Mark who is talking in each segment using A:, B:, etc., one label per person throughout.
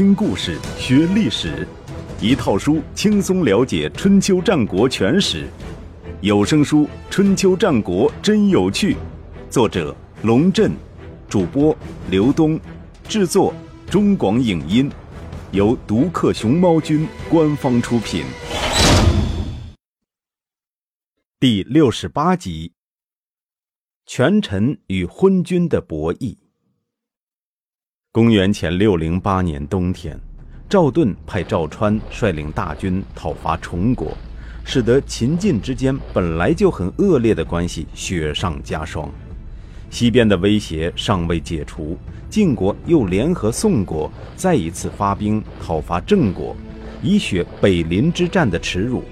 A: 听故事学历史，一套书轻松了解春秋战国全史。有声书《春秋战国真有趣》，作者龙震，主播刘东，制作中广影音，由独克熊猫君官方出品。第六十八集：权臣与昏君的博弈。公元前六零八年冬天，赵盾派赵川率领大军讨伐崇国，使得秦晋之间本来就很恶劣的关系雪上加霜。西边的威胁尚未解除，晋国又联合宋国再一次发兵讨伐郑国，以雪北临之战的耻辱。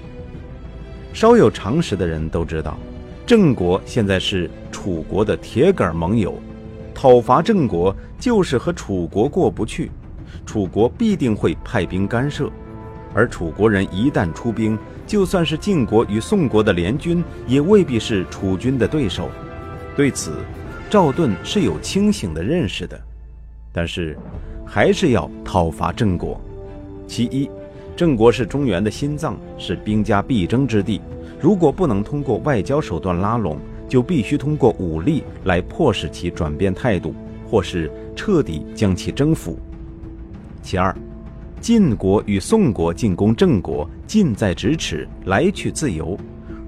A: 稍有常识的人都知道，郑国现在是楚国的铁杆盟友。讨伐郑国就是和楚国过不去，楚国必定会派兵干涉，而楚国人一旦出兵，就算是晋国与宋国的联军，也未必是楚军的对手。对此，赵盾是有清醒的认识的，但是还是要讨伐郑国。其一，郑国是中原的心脏，是兵家必争之地，如果不能通过外交手段拉拢。就必须通过武力来迫使其转变态度，或是彻底将其征服。其二，晋国与宋国进攻郑国，近在咫尺，来去自由；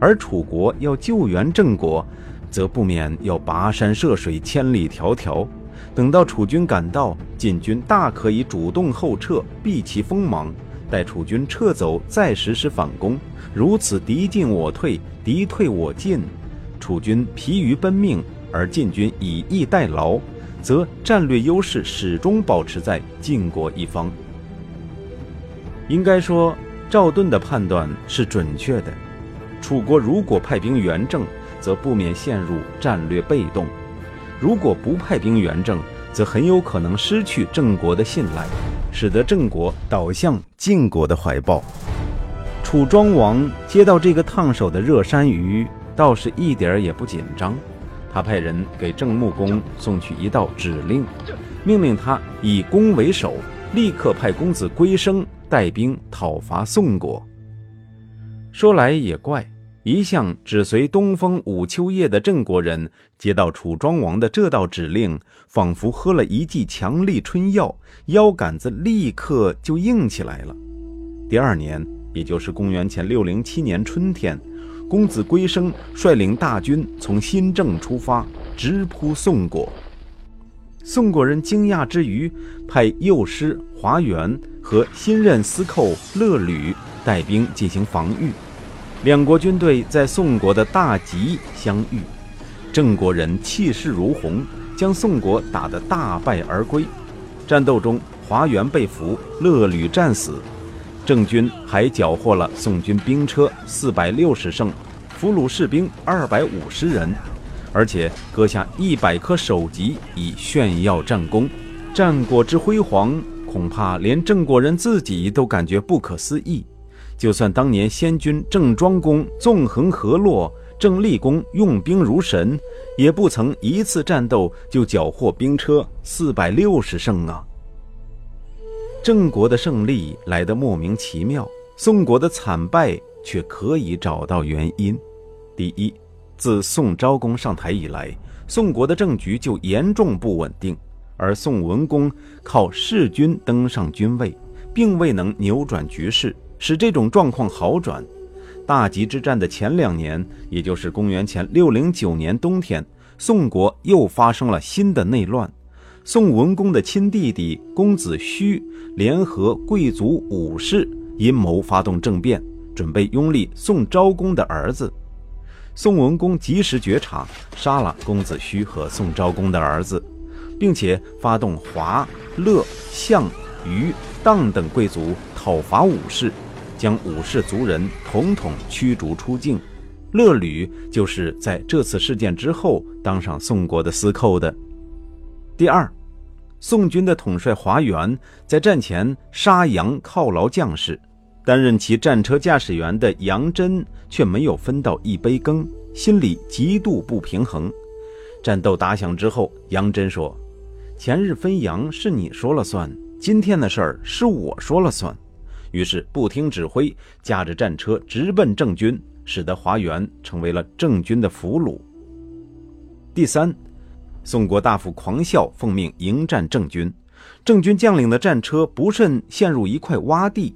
A: 而楚国要救援郑国，则不免要跋山涉水，千里迢迢。等到楚军赶到，晋军大可以主动后撤，避其锋芒，待楚军撤走再实施反攻。如此敌进我退，敌退我进。楚军疲于奔命，而晋军以逸待劳，则战略优势始终保持在晋国一方。应该说，赵盾的判断是准确的。楚国如果派兵援郑，则不免陷入战略被动；如果不派兵援郑，则很有可能失去郑国的信赖，使得郑国倒向晋国的怀抱。楚庄王接到这个烫手的热山芋。倒是一点儿也不紧张，他派人给郑穆公送去一道指令，命令他以攻为守，立刻派公子归生带兵讨伐宋国。说来也怪，一向只随东风五秋叶的郑国人，接到楚庄王的这道指令，仿佛喝了一剂强力春药，腰杆子立刻就硬起来了。第二年，也就是公元前六零七年春天。公子归生率领大军从新郑出发，直扑宋国。宋国人惊讶之余，派右师华元和新任司寇乐吕带兵进行防御。两国军队在宋国的大吉相遇，郑国人气势如虹，将宋国打得大败而归。战斗中，华元被俘，乐吕战死。郑军还缴获了宋军兵车四百六十乘，俘虏士兵二百五十人，而且割下一百颗首级以炫耀战功。战果之辉煌，恐怕连郑国人自己都感觉不可思议。就算当年先君郑庄公纵横河洛，郑立公用兵如神，也不曾一次战斗就缴获兵车四百六十乘啊！郑国的胜利来得莫名其妙，宋国的惨败却可以找到原因。第一，自宋昭公上台以来，宋国的政局就严重不稳定，而宋文公靠弑君登上君位，并未能扭转局势，使这种状况好转。大吉之战的前两年，也就是公元前六零九年冬天，宋国又发生了新的内乱。宋文公的亲弟弟公子胥联合贵族武士，阴谋发动政变，准备拥立宋昭公的儿子。宋文公及时觉察，杀了公子胥和宋昭公的儿子，并且发动华、乐、项、虞、荡等贵族讨伐武士，将武士族人统统驱逐出境。乐吕就是在这次事件之后当上宋国的司寇的。第二，宋军的统帅华元在战前杀羊犒劳将士，担任其战车驾驶员的杨真却没有分到一杯羹，心里极度不平衡。战斗打响之后，杨真说：“前日分羊是你说了算，今天的事儿是我说了算。于是不听指挥，驾着战车直奔郑军，使得华元成为了郑军的俘虏。第三，宋国大夫狂笑奉命迎战郑军，郑军将领的战车不慎陷入一块洼地。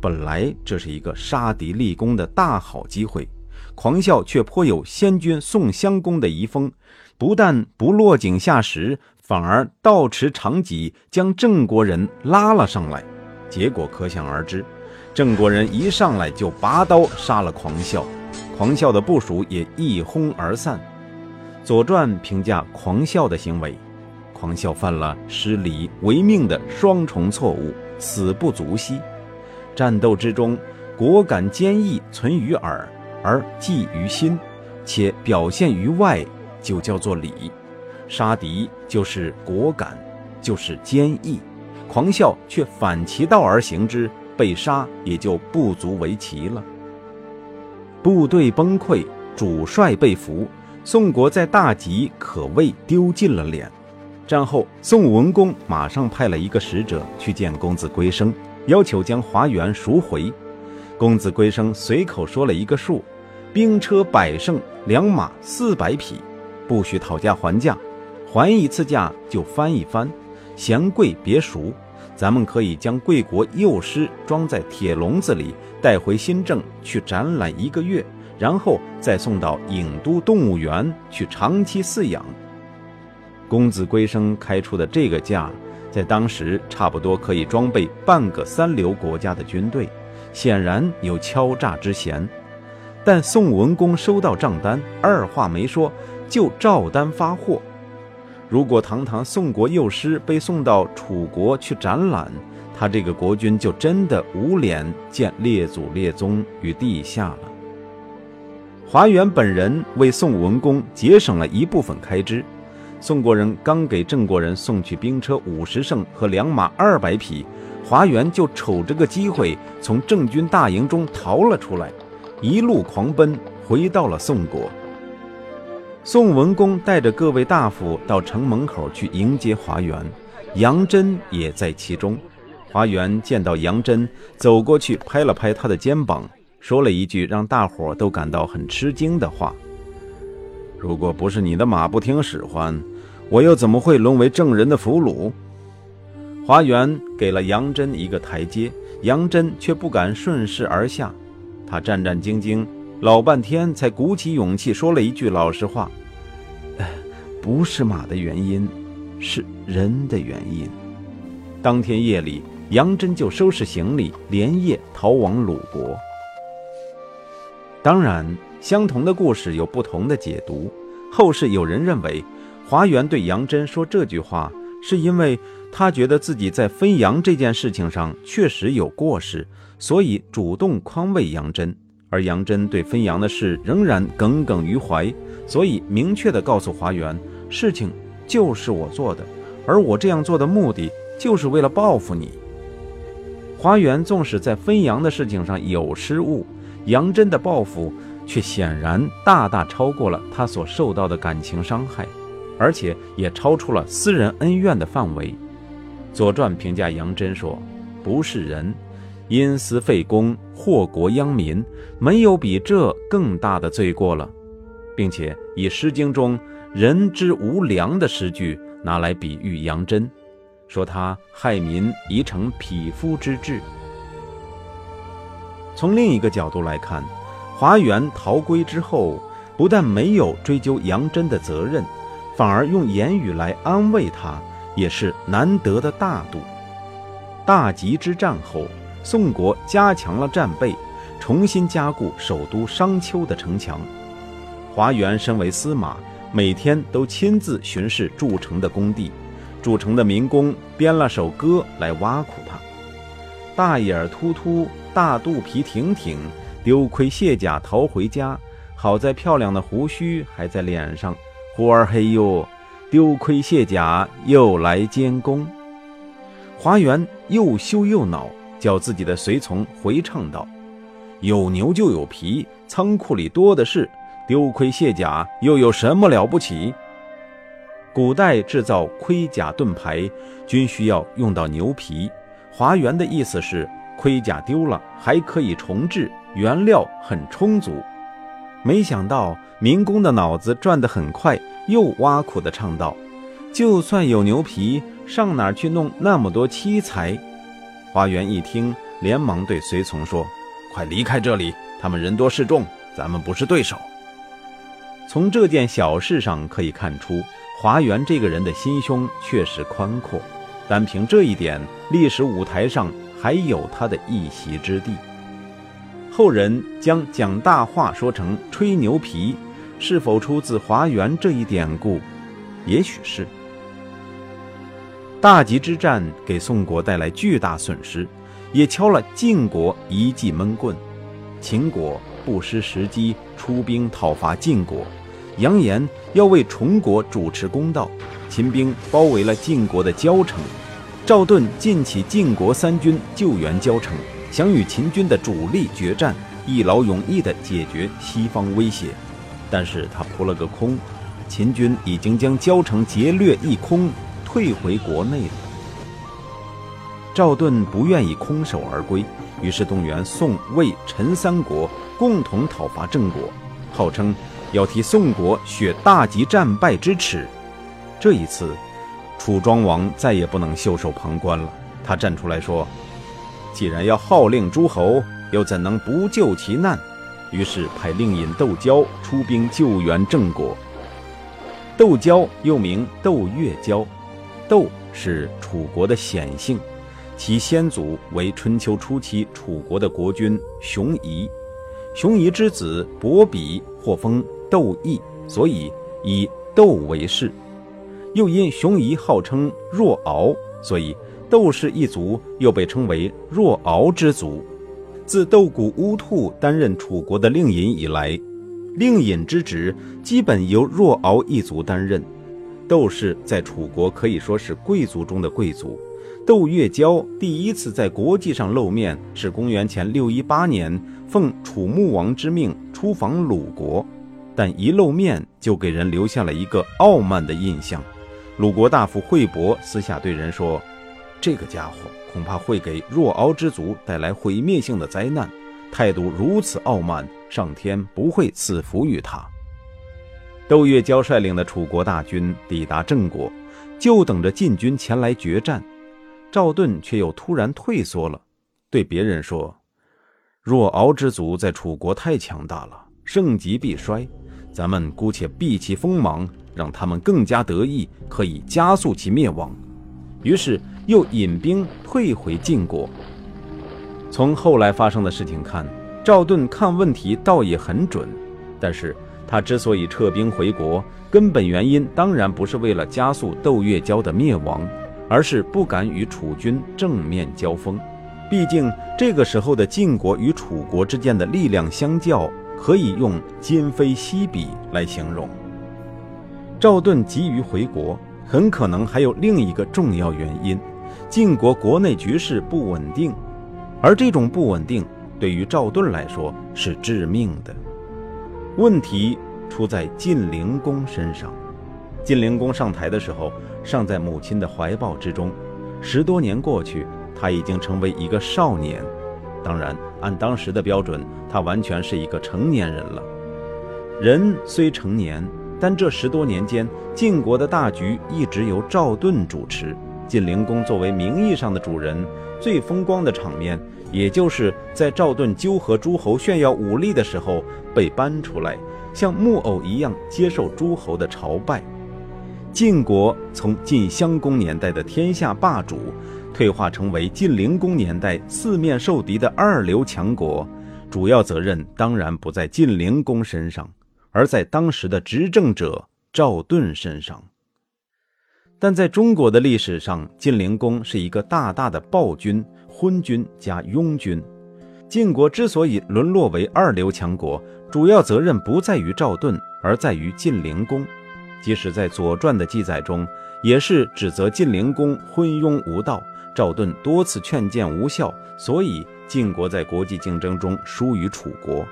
A: 本来这是一个杀敌立功的大好机会，狂笑却颇有先君宋襄公的遗风，不但不落井下石，反而倒持长戟将郑国人拉了上来。结果可想而知，郑国人一上来就拔刀杀了狂笑，狂笑的部属也一哄而散。《左传》评价狂笑的行为：狂笑犯了失礼违命的双重错误，死不足惜。战斗之中，果敢坚毅存于耳，而记于心，且表现于外，就叫做礼。杀敌就是果敢，就是坚毅。狂笑却反其道而行之，被杀也就不足为奇了。部队崩溃，主帅被俘，宋国在大吉可谓丢尽了脸。战后，宋文公马上派了一个使者去见公子归生，要求将华元赎回。公子归生随口说了一个数：兵车百乘，良马四百匹，不许讨价还价，还一次价就翻一番。嫌贵别赎，咱们可以将贵国幼狮装在铁笼子里带回新郑去展览一个月，然后再送到郢都动物园去长期饲养。公子归生开出的这个价，在当时差不多可以装备半个三流国家的军队，显然有敲诈之嫌。但宋文公收到账单，二话没说就照单发货。如果堂堂宋国幼师被送到楚国去展览，他这个国君就真的无脸见列祖列宗于地下了。华元本人为宋文公节省了一部分开支。宋国人刚给郑国人送去兵车五十乘和良马二百匹，华元就瞅着个机会从郑军大营中逃了出来，一路狂奔回到了宋国。宋文公带着各位大夫到城门口去迎接华元，杨真也在其中。华元见到杨真，走过去拍了拍他的肩膀，说了一句让大伙都感到很吃惊的话：“如果不是你的马不听使唤，我又怎么会沦为郑人的俘虏？”华元给了杨真一个台阶，杨真却不敢顺势而下，他战战兢兢。老半天才鼓起勇气说了一句老实话：“不是马的原因，是人的原因。”当天夜里，杨真就收拾行李，连夜逃往鲁国。当然，相同的故事有不同的解读。后世有人认为，华元对杨真说这句话，是因为他觉得自己在分羊这件事情上确实有过失，所以主动宽慰杨真。而杨真对分羊的事仍然耿耿于怀，所以明确地告诉华元，事情就是我做的，而我这样做的目的就是为了报复你。华元纵使在分羊的事情上有失误，杨真的报复却显然大大超过了他所受到的感情伤害，而且也超出了私人恩怨的范围。《左传》评价杨真说：“不是人。”因私废公，祸国殃民，没有比这更大的罪过了，并且以《诗经》中“人之无良”的诗句拿来比喻杨真，说他害民已成匹夫之志。从另一个角度来看，华元逃归之后，不但没有追究杨真的责任，反而用言语来安慰他，也是难得的大度。大吉之战后。宋国加强了战备，重新加固首都商丘的城墙。华元身为司马，每天都亲自巡视筑城的工地。筑城的民工编了首歌来挖苦他：大眼突突，大肚皮挺挺，丢盔卸甲逃回家。好在漂亮的胡须还在脸上，呼儿嘿哟，丢盔卸甲又来监工。华元又羞又恼。叫自己的随从回唱道：“有牛就有皮，仓库里多的是。丢盔卸甲又有什么了不起？”古代制造盔甲盾牌均需要用到牛皮。华元的意思是盔甲丢了还可以重制，原料很充足。没想到民工的脑子转得很快，又挖苦地唱道：“就算有牛皮，上哪儿去弄那么多漆材？”华元一听，连忙对随从说：“快离开这里，他们人多势众，咱们不是对手。”从这件小事上可以看出。华元这个人的心胸确实宽阔，单凭这一点，历史舞台上还有他的一席之地。后人将讲大话说成吹牛皮，是否出自华元这一典故？也许是。大吉之战给宋国带来巨大损失，也敲了晋国一记闷棍。秦国不失时机出兵讨伐晋国。扬言要为崇国主持公道，秦兵包围了晋国的交城，赵盾尽起晋国三军救援交城，想与秦军的主力决战，一劳永逸地解决西方威胁。但是他扑了个空，秦军已经将交城劫掠一空，退回国内了。赵盾不愿意空手而归，于是动员宋、魏、陈三国共同讨伐郑国，号称。要替宋国雪大吉战败之耻，这一次，楚庄王再也不能袖手旁观了。他站出来说：“既然要号令诸侯，又怎能不救其难？”于是派令尹窦交出兵救援郑国。窦交又名窦月交，窦是楚国的显姓，其先祖为春秋初期楚国的国君熊夷，熊夷之子伯比获封。窦邑，所以以窦为氏。又因熊夷号称若敖，所以窦氏一族又被称为若敖之族。自窦谷乌兔担任楚国的令尹以来，令尹之职基本由若敖一族担任。窦氏在楚国可以说是贵族中的贵族。窦月娇第一次在国际上露面是公元前六一八年，奉楚穆王之命出访鲁国。但一露面就给人留下了一个傲慢的印象。鲁国大夫惠伯私下对人说：“这个家伙恐怕会给若敖之族带来毁灭性的灾难，态度如此傲慢，上天不会赐福于他。”窦月娇率领的楚国大军抵达郑国，就等着晋军前来决战。赵盾却又突然退缩了，对别人说：“若敖之族在楚国太强大了，盛极必衰。”咱们姑且避其锋芒，让他们更加得意，可以加速其灭亡。于是又引兵退回晋国。从后来发生的事情看，赵盾看问题倒也很准。但是他之所以撤兵回国，根本原因当然不是为了加速窦月娇的灭亡，而是不敢与楚军正面交锋。毕竟这个时候的晋国与楚国之间的力量相较。可以用今非昔比来形容。赵盾急于回国，很可能还有另一个重要原因：晋国国内局势不稳定，而这种不稳定对于赵盾来说是致命的。问题出在晋灵公身上。晋灵公上台的时候，尚在母亲的怀抱之中，十多年过去，他已经成为一个少年。当然，按当时的标准，他完全是一个成年人了。人虽成年，但这十多年间，晋国的大局一直由赵盾主持。晋灵公作为名义上的主人，最风光的场面，也就是在赵盾纠合诸侯炫耀武力的时候，被搬出来，像木偶一样接受诸侯的朝拜。晋国从晋襄公年代的天下霸主。退化成为晋灵公年代四面受敌的二流强国，主要责任当然不在晋灵公身上，而在当时的执政者赵盾身上。但在中国的历史上，晋灵公是一个大大的暴君、昏君加庸君。晋国之所以沦落为二流强国，主要责任不在于赵盾，而在于晋灵公。即使在《左传》的记载中，也是指责晋灵公昏庸无道。赵盾多次劝谏无效，所以晋国在国际竞争中输于楚国。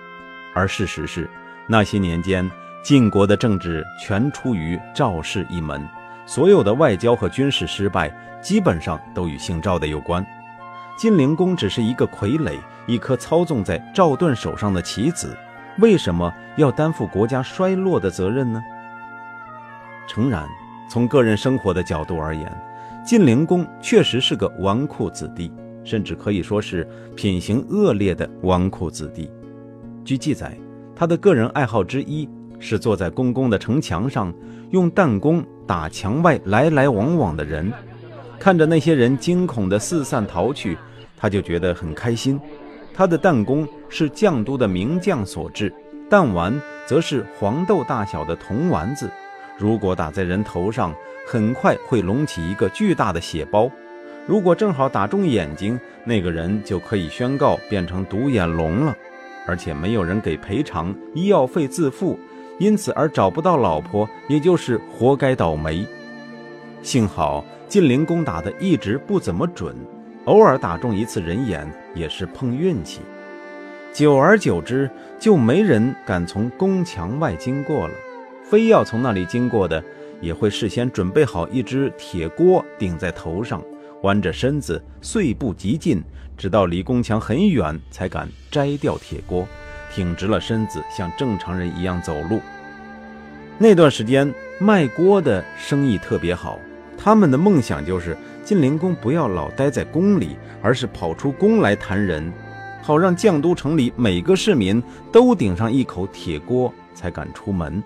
A: 而事实是，那些年间晋国的政治全出于赵氏一门，所有的外交和军事失败基本上都与姓赵的有关。晋灵公只是一个傀儡，一颗操纵在赵盾手上的棋子，为什么要担负国家衰落的责任呢？诚然，从个人生活的角度而言，晋灵公确实是个纨绔子弟，甚至可以说是品行恶劣的纨绔子弟。据记载，他的个人爱好之一是坐在公公的城墙上，用弹弓打墙外来来往往的人，看着那些人惊恐地四散逃去。他就觉得很开心，他的弹弓是绛都的名将所制，弹丸则是黄豆大小的铜丸子，如果打在人头上，很快会隆起一个巨大的血包；如果正好打中眼睛，那个人就可以宣告变成独眼龙了，而且没有人给赔偿，医药费自付，因此而找不到老婆，也就是活该倒霉。幸好晋灵公打的一直不怎么准。偶尔打中一次人眼也是碰运气，久而久之就没人敢从宫墙外经过了。非要从那里经过的，也会事先准备好一只铁锅顶在头上，弯着身子，碎步疾进，直到离宫墙很远才敢摘掉铁锅，挺直了身子，像正常人一样走路。那段时间卖锅的生意特别好，他们的梦想就是。晋灵公不要老待在宫里，而是跑出宫来谈人，好让绛都城里每个市民都顶上一口铁锅，才敢出门。